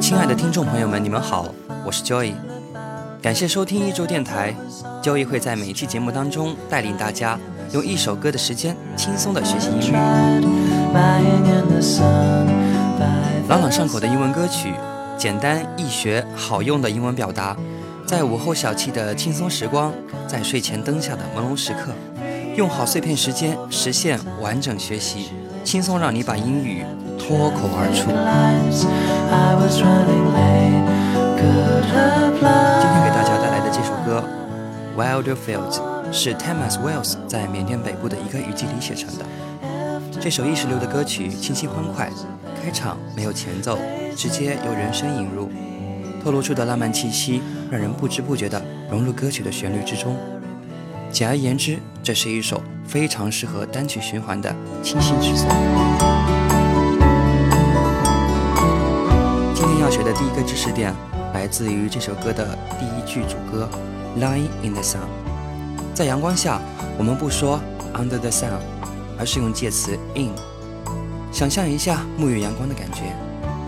亲爱的听众朋友们，你们好，我是 Joy，感谢收听一周电台。Joy 会在每一期节目当中带领大家用一首歌的时间轻松的学习英语，朗朗上口的英文歌曲，简单易学好用的英文表达，在午后小憩的轻松时光，在睡前灯下的朦胧时刻，用好碎片时间实现完整学习，轻松让你把英语。脱口而出。今天给大家带来的这首歌《Wild Fields》是 Thomas Wells 在缅甸北部的一个雨季里写成的。这首意识流的歌曲清新欢快，开场没有前奏，直接由人声引入，透露出的浪漫气息让人不知不觉地融入歌曲的旋律之中。简而言之，这是一首非常适合单曲循环的清新之作。要学的第一个知识点来自于这首歌的第一句主歌，Lying in the sun。在阳光下，我们不说 under the sun，而是用介词 in。想象一下沐浴阳光的感觉，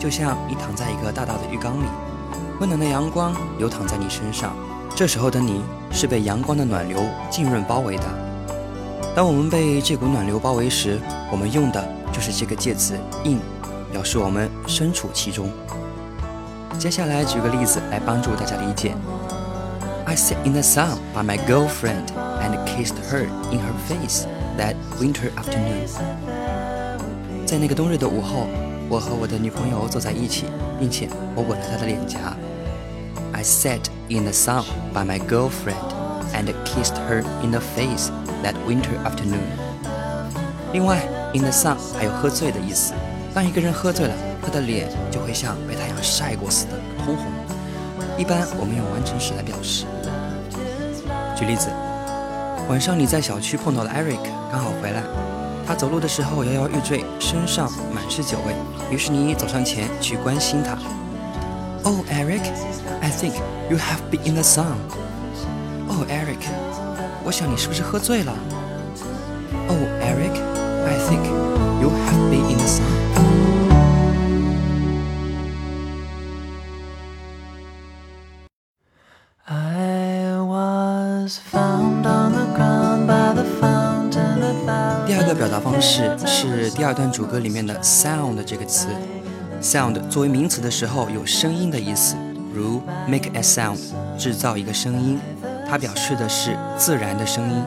就像你躺在一个大大的浴缸里，温暖的阳光流淌在你身上，这时候的你是被阳光的暖流浸润包围的。当我们被这股暖流包围时，我们用的就是这个介词 in，表示我们身处其中。接下来举个例子来帮助大家理解。I sat in the sun by my girlfriend and kissed her in her face that winter afternoon。在那个冬日的午后，我和我的女朋友坐在一起，并且我吻了她的脸颊。Sat in the sun by my girlfriend and kissed her in the face that winter afternoon。另外，in the sun 还有喝醉的意思。当一个人喝醉了，他的脸就会像被太阳晒过似的通红。一般我们用完成时来表示。举例子，晚上你在小区碰到了 Eric，刚好回来，他走路的时候摇摇欲坠，身上满是酒味。于是你走上前去关心他。Oh Eric，I think you have been in the sun。Oh Eric，我想你是不是喝醉了？Oh Eric，I think you have been in the sun I was found on the ground by the fountain of.。第二个表达方式是第二段主歌里面的 sound 这个词。Sound 作为名词的时候有声音的意思，如 make a sound 制造一个声音，它表示的是自然的声音；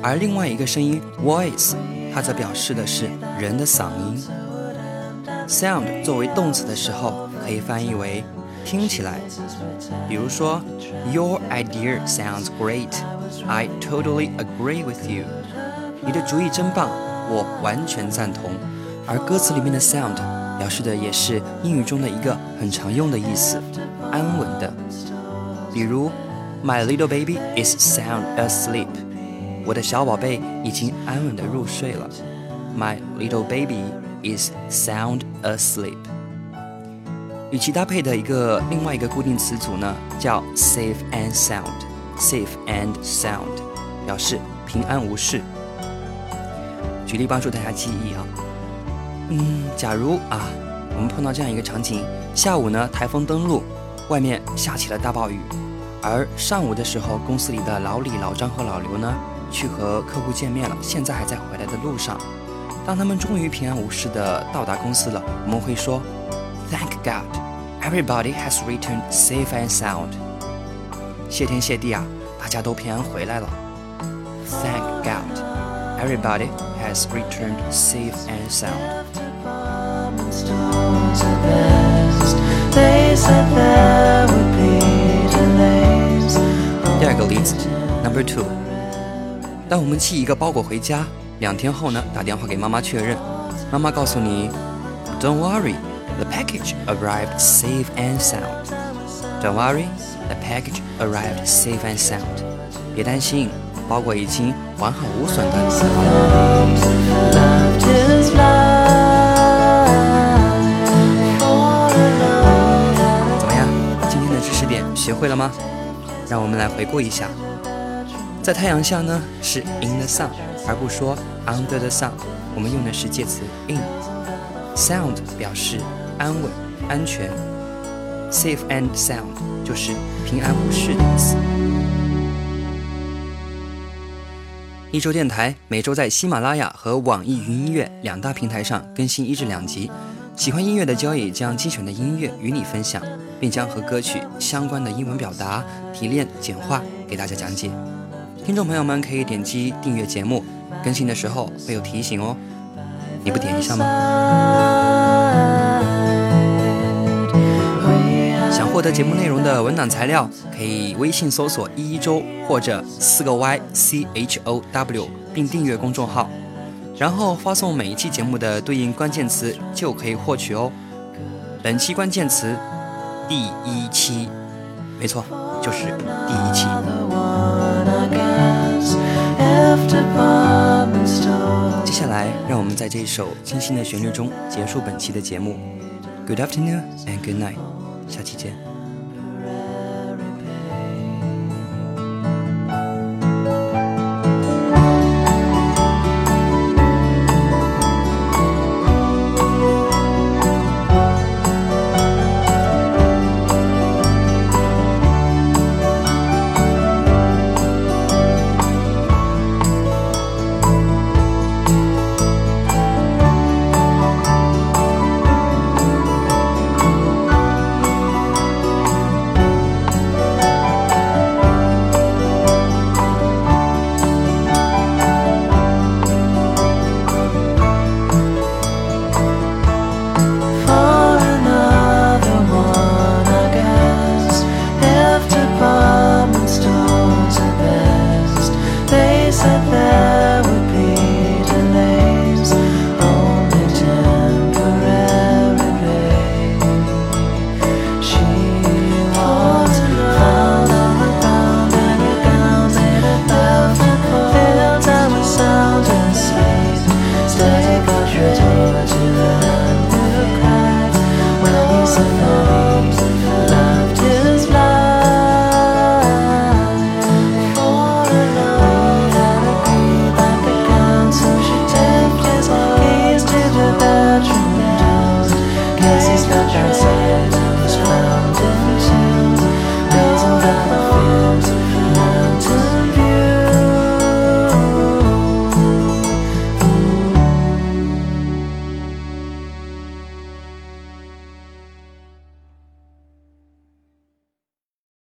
而另外一个声音 voice 它则表示的是人的嗓音。sound 作为动词的时候可以翻译为听起来，比如说 Your idea sounds great. I totally agree with you. 你的主意真棒，我完全赞同。而歌词里面的 sound 表示的也是英语中的一个很常用的意思，安稳的。比如，My little baby is sound asleep. 我的小宝贝已经安稳的入睡了。My little baby is sound asleep. 与其搭配的一个另外一个固定词组呢，叫 safe and sound，safe and sound，表示平安无事。举例帮助大家记忆啊，嗯，假如啊，我们碰到这样一个场景，下午呢台风登陆，外面下起了大暴雨，而上午的时候，公司里的老李、老张和老刘呢，去和客户见面了，现在还在回来的路上。当他们终于平安无事的到达公司了，我们会说，Thank God。Everybody has returned safe and sound。谢天谢地啊，大家都平安回来了。Thank everybody has returned safe and sound。第二个例子，Number two。当我们寄一个包裹回家，两天后呢，打电话给妈妈确认，妈妈告诉你，Don't worry。The package arrived safe and sound. Don't worry, the package arrived safe and sound. 别担心， 包裹已经完好无损的寄好了。怎么样？今天的知识点学会了吗？让我们来回顾一下。在太阳下呢，是 in the sun，而不说 under the sun。我们用的是介词 in。Sound 表示安稳、安全，safe and sound 就是平安无事的意思。一周电台每周在喜马拉雅和网易云音乐两大平台上更新一至两集。喜欢音乐的交易将精选的音乐与你分享，并将和歌曲相关的英文表达提炼简化给大家讲解。听众朋友们可以点击订阅节目，更新的时候会有提醒哦。你不点一下吗？获得节目内容的文档材料，可以微信搜索“一周”或者四个 Y C H O W，并订阅公众号，然后发送每一期节目的对应关键词就可以获取哦。本期关键词：第一期，没错，就是第一期。接下来，让我们在这一首清新的旋律中结束本期的节目。Good afternoon and good night，下期见。